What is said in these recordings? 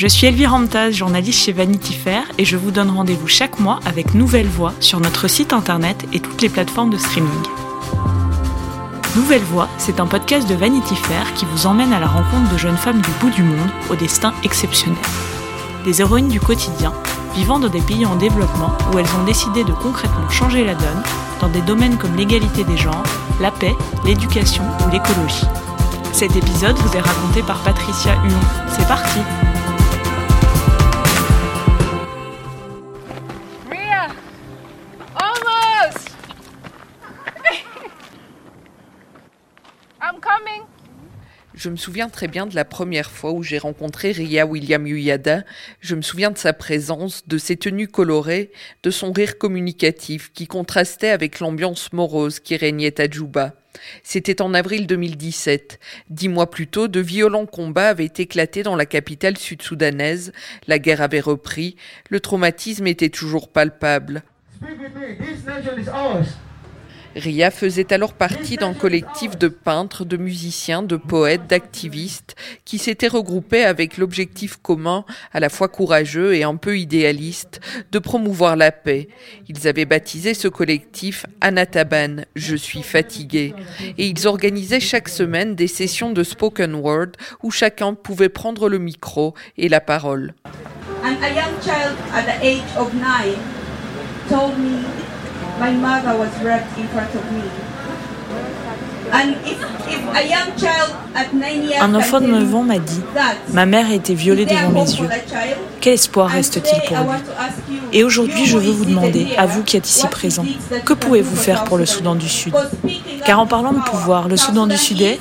Je suis Elvire Ramtaz, journaliste chez Vanity Fair, et je vous donne rendez-vous chaque mois avec Nouvelle Voix sur notre site internet et toutes les plateformes de streaming. Nouvelle Voix, c'est un podcast de Vanity Fair qui vous emmène à la rencontre de jeunes femmes du bout du monde au destin exceptionnel. Des héroïnes du quotidien, vivant dans des pays en développement où elles ont décidé de concrètement changer la donne dans des domaines comme l'égalité des genres, la paix, l'éducation ou l'écologie. Cet épisode vous est raconté par Patricia Huon. C'est parti! Je me souviens très bien de la première fois où j'ai rencontré Ria William Uyada. Je me souviens de sa présence, de ses tenues colorées, de son rire communicatif qui contrastait avec l'ambiance morose qui régnait à Djouba. C'était en avril 2017. Dix mois plus tôt, de violents combats avaient éclaté dans la capitale sud-soudanaise. La guerre avait repris. Le traumatisme était toujours palpable. Ria faisait alors partie d'un collectif de peintres, de musiciens, de poètes, d'activistes qui s'étaient regroupés avec l'objectif commun, à la fois courageux et un peu idéaliste, de promouvoir la paix. Ils avaient baptisé ce collectif Anataban, Je suis fatigué, et ils organisaient chaque semaine des sessions de spoken word où chacun pouvait prendre le micro et la parole. Un enfant de 9 ans m'a dit Ma mère a été violée devant mes yeux. Quel espoir reste-t-il pour lui Et aujourd'hui, je veux vous demander, à vous qui êtes ici présents, que pouvez-vous faire pour le Soudan du Sud Car en parlant de pouvoir, le Soudan du Sud est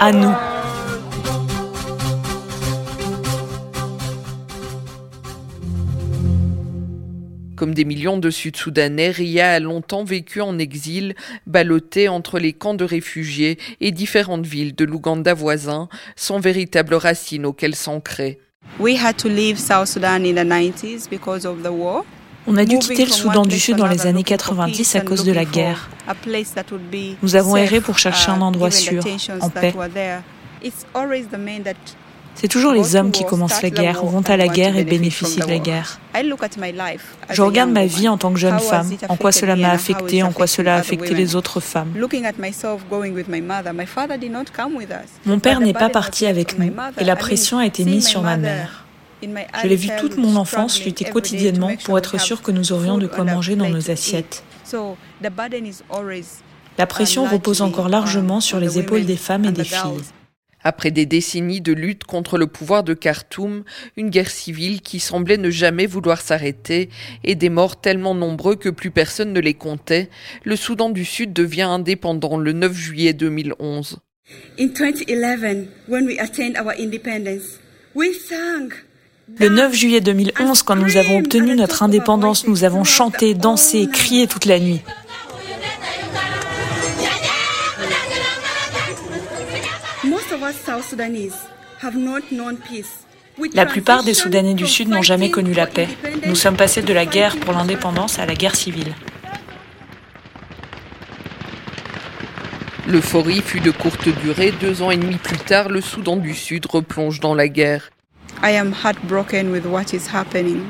à nous. Comme des millions de Sud-Soudanais, Ria a longtemps vécu en exil, ballottée entre les camps de réfugiés et différentes villes de l'Ouganda voisin, sans véritable racine auquel s'ancrer. On a dû quitter le Soudan du Sud dans les années 90 à cause de la guerre. Nous avons erré pour chercher un uh, endroit sûr, en paix. C'est toujours les hommes qui commencent la guerre, vont à la guerre et bénéficient de la guerre. Je regarde ma vie en tant que jeune femme, en quoi cela m'a affecté, en quoi cela a affecté les autres femmes. Mon père n'est pas parti avec nous et la pression a été mise sur ma mère. Je l'ai vu toute mon enfance lutter quotidiennement pour être sûr que nous aurions de quoi manger dans nos assiettes. La pression repose encore largement sur les épaules des femmes et des filles. Après des décennies de lutte contre le pouvoir de Khartoum, une guerre civile qui semblait ne jamais vouloir s'arrêter et des morts tellement nombreux que plus personne ne les comptait, le Soudan du Sud devient indépendant le 9 juillet 2011. Le 9 juillet 2011, quand nous avons obtenu notre indépendance, nous avons chanté, dansé, crié toute la nuit. La plupart des Soudanais du Sud n'ont jamais connu la paix. Nous sommes passés de la guerre pour l'indépendance à la guerre civile. L'euphorie fut de courte durée. Deux ans et demi plus tard, le Soudan du Sud replonge dans la guerre. I am heartbroken with what is happening.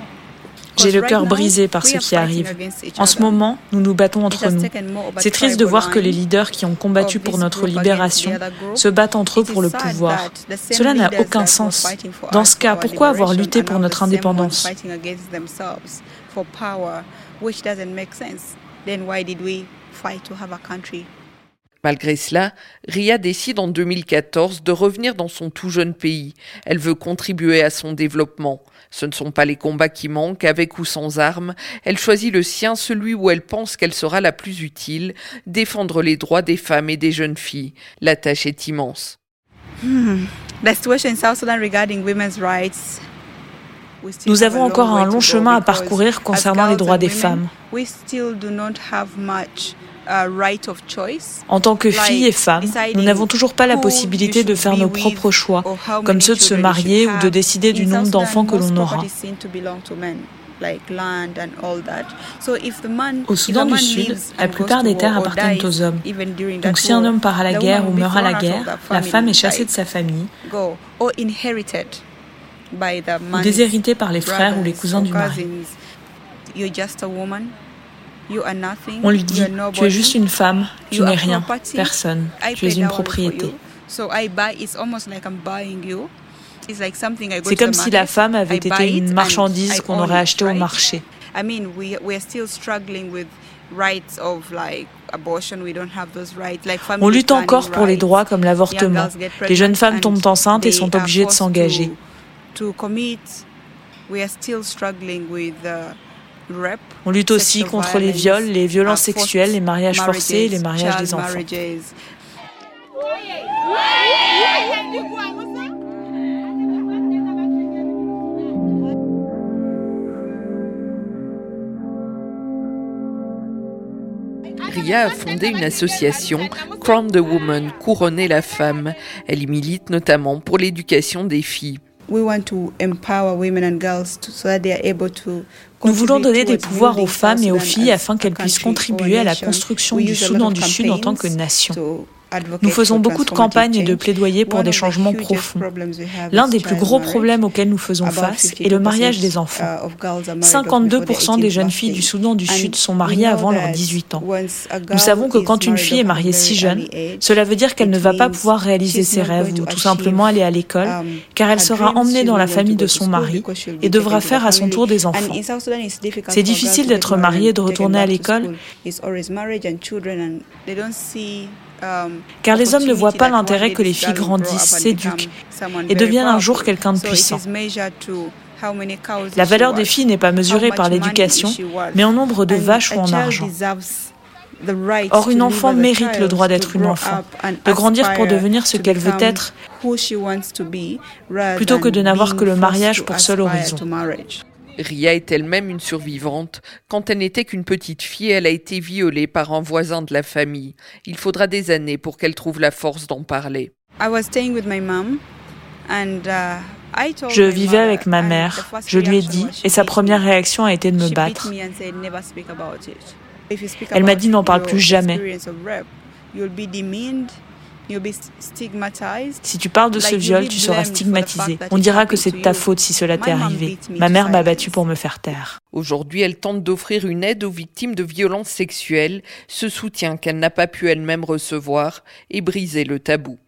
J'ai le cœur brisé par ce qui arrive. En ce moment, nous nous battons entre nous. C'est triste de voir que les leaders qui ont combattu pour notre libération se battent entre eux pour le pouvoir. Cela n'a aucun sens. Dans ce cas, pourquoi avoir lutté pour notre indépendance? Malgré cela, Ria décide en 2014 de revenir dans son tout jeune pays. Elle veut contribuer à son développement. Ce ne sont pas les combats qui manquent, avec ou sans armes. Elle choisit le sien, celui où elle pense qu'elle sera la plus utile, défendre les droits des femmes et des jeunes filles. La tâche est immense. Hmm. Nous avons encore un long chemin à parcourir concernant les droits des femmes. En tant que filles et femmes, nous n'avons toujours pas la possibilité de faire nos propres choix, comme ceux de se marier ou de décider du nombre d'enfants que l'on aura. Au Soudan du Sud, la plupart des terres appartiennent aux hommes. Donc si un homme part à la guerre ou meurt à la guerre, la femme est chassée de sa famille ou déshéritée par les frères ou les cousins du mari. On lui dit, tu es juste une femme, tu n'es rien, personne, tu es une propriété. C'est comme si la femme avait été une marchandise qu'on aurait achetée au marché. On lutte encore pour les droits comme l'avortement. Les jeunes femmes tombent enceintes et sont obligées de s'engager. On lutte aussi contre les viols, les violences sexuelles, les mariages forcés et les mariages des enfants. Ria a fondé une association, Crown the Woman, couronner la femme. Elle y milite notamment pour l'éducation des filles. Nous voulons donner des pouvoirs aux femmes et aux filles afin qu'elles puissent contribuer à la construction du Soudan du Sud en tant que nation. Nous faisons beaucoup de campagnes et de plaidoyers pour des changements profonds. L'un des plus gros problèmes auxquels nous faisons face est le mariage des enfants. 52% uh, des jeunes filles du Soudan du Sud sont mariées avant leurs 18 ans. Nous savons que quand une fille est mariée si jeune, cela veut dire qu'elle ne va pas pouvoir réaliser ses rêves ou tout simplement aller à l'école, um, car elle sera emmenée dans la famille de son mari et devra faire à son tour des enfants. C'est difficile d'être mariée et de retourner à l'école Car les hommes ne voient pas l'intérêt que les filles grandissent, s'éduquent et deviennent un jour quelqu'un de puissant. La valeur des filles n'est pas mesurée par l'éducation, mais en nombre de vaches ou en argent. Or, une enfant mérite le droit d'être une enfant, de grandir pour devenir ce qu'elle veut être, plutôt que de n'avoir que le mariage pour seul horizon. Ria est elle-même une survivante. Quand elle n'était qu'une petite fille, elle a été violée par un voisin de la famille. Il faudra des années pour qu'elle trouve la force d'en parler. Uh, je vivais avec ma mère. Je lui ai dit, et sa première réaction a été de me battre. Elle m'a dit n'en parle plus jamais. Si tu parles de ce viol, tu seras stigmatisé. On dira que c'est de ta faute si cela t'est arrivé. Ma mère m'a battu pour me faire taire. Aujourd'hui, elle tente d'offrir une aide aux victimes de violences sexuelles, ce soutien qu'elle n'a pas pu elle-même recevoir et briser le tabou.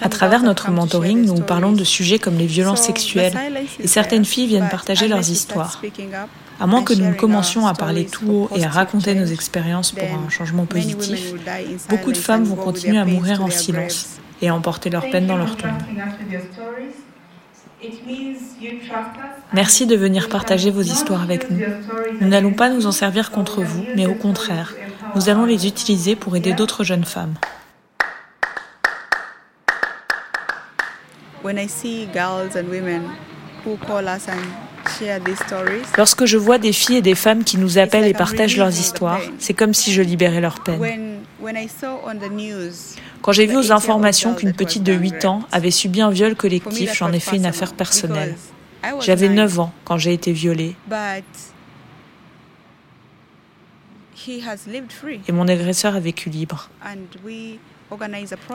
À travers notre mentoring, nous parlons de sujets comme les violences sexuelles et certaines filles viennent partager leurs histoires. À moins que nous ne commencions à parler tout haut et à raconter nos expériences pour un changement positif, beaucoup de femmes vont continuer à mourir en silence et à emporter leur peine dans leur tombe. Merci de venir partager vos histoires avec nous. Nous n'allons pas nous en servir contre vous, mais au contraire, nous allons les utiliser pour aider d'autres jeunes femmes. Lorsque je vois des filles et des femmes qui nous appellent et partagent leurs histoires, c'est comme si je libérais leur peine. Quand j'ai vu aux informations qu'une petite de 8 ans avait subi un viol collectif, j'en ai fait une affaire personnelle. J'avais 9 ans quand j'ai été violée. Et mon agresseur a vécu libre.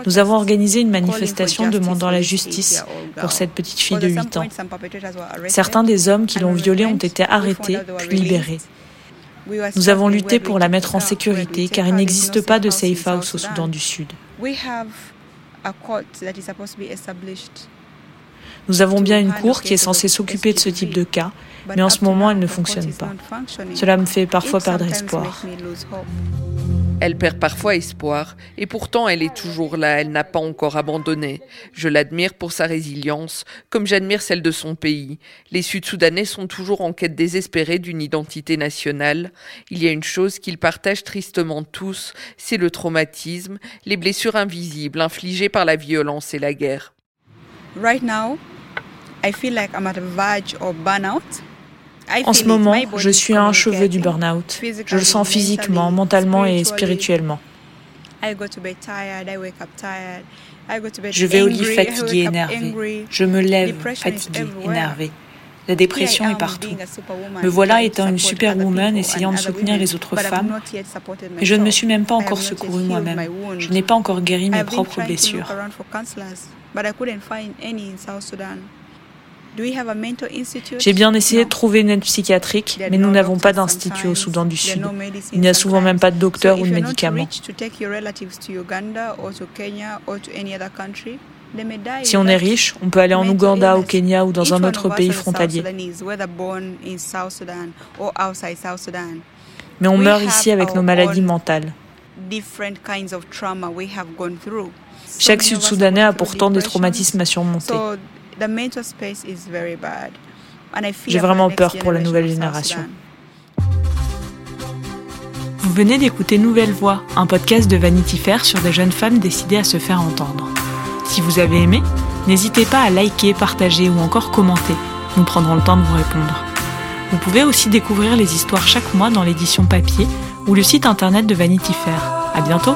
Nous avons organisé une manifestation demandant la justice pour cette petite fille de 8 ans. Certains des hommes qui l'ont violée ont été arrêtés puis libérés. Nous avons lutté pour la mettre en sécurité car il n'existe pas de safe house au Soudan du Sud. Nous avons bien une cour qui est censée s'occuper de ce type de cas, mais en ce moment elle ne fonctionne pas. Cela me fait parfois perdre espoir. Elle perd parfois espoir, et pourtant elle est toujours là, elle n'a pas encore abandonné. Je l'admire pour sa résilience, comme j'admire celle de son pays. Les Sud-Soudanais sont toujours en quête désespérée d'une identité nationale. Il y a une chose qu'ils partagent tristement tous, c'est le traumatisme, les blessures invisibles infligées par la violence et la guerre. Right now, I feel like I'm at verge of burnout. En ce moment, je suis à un cheveu du burn-out. Je le sens physiquement, mentalement et spirituellement. Je vais au lit fatigué, énervé. Je me lève fatigué, énervé. La dépression est partout. Me voilà étant une superwoman essayant de soutenir les autres femmes, mais je ne me suis même pas encore secourue moi-même. Je n'ai pas encore guéri mes propres blessures. J'ai bien essayé de trouver une aide psychiatrique, mais nous n'avons pas d'institut au Soudan du Sud. Il n'y a souvent même pas de docteur ou de médicaments. Si on est riche, on peut aller en Ouganda, au Kenya ou dans un autre pays frontalier. Mais on meurt ici avec nos maladies mentales. Chaque Sud-Soudanais a pourtant des traumatismes à surmonter. J'ai vraiment peur pour la nouvelle génération. Vous venez d'écouter Nouvelle Voix, un podcast de Vanity Fair sur des jeunes femmes décidées à se faire entendre. Si vous avez aimé, n'hésitez pas à liker, partager ou encore commenter. Nous prendrons le temps de vous répondre. Vous pouvez aussi découvrir les histoires chaque mois dans l'édition papier ou le site internet de Vanity Fair. À bientôt!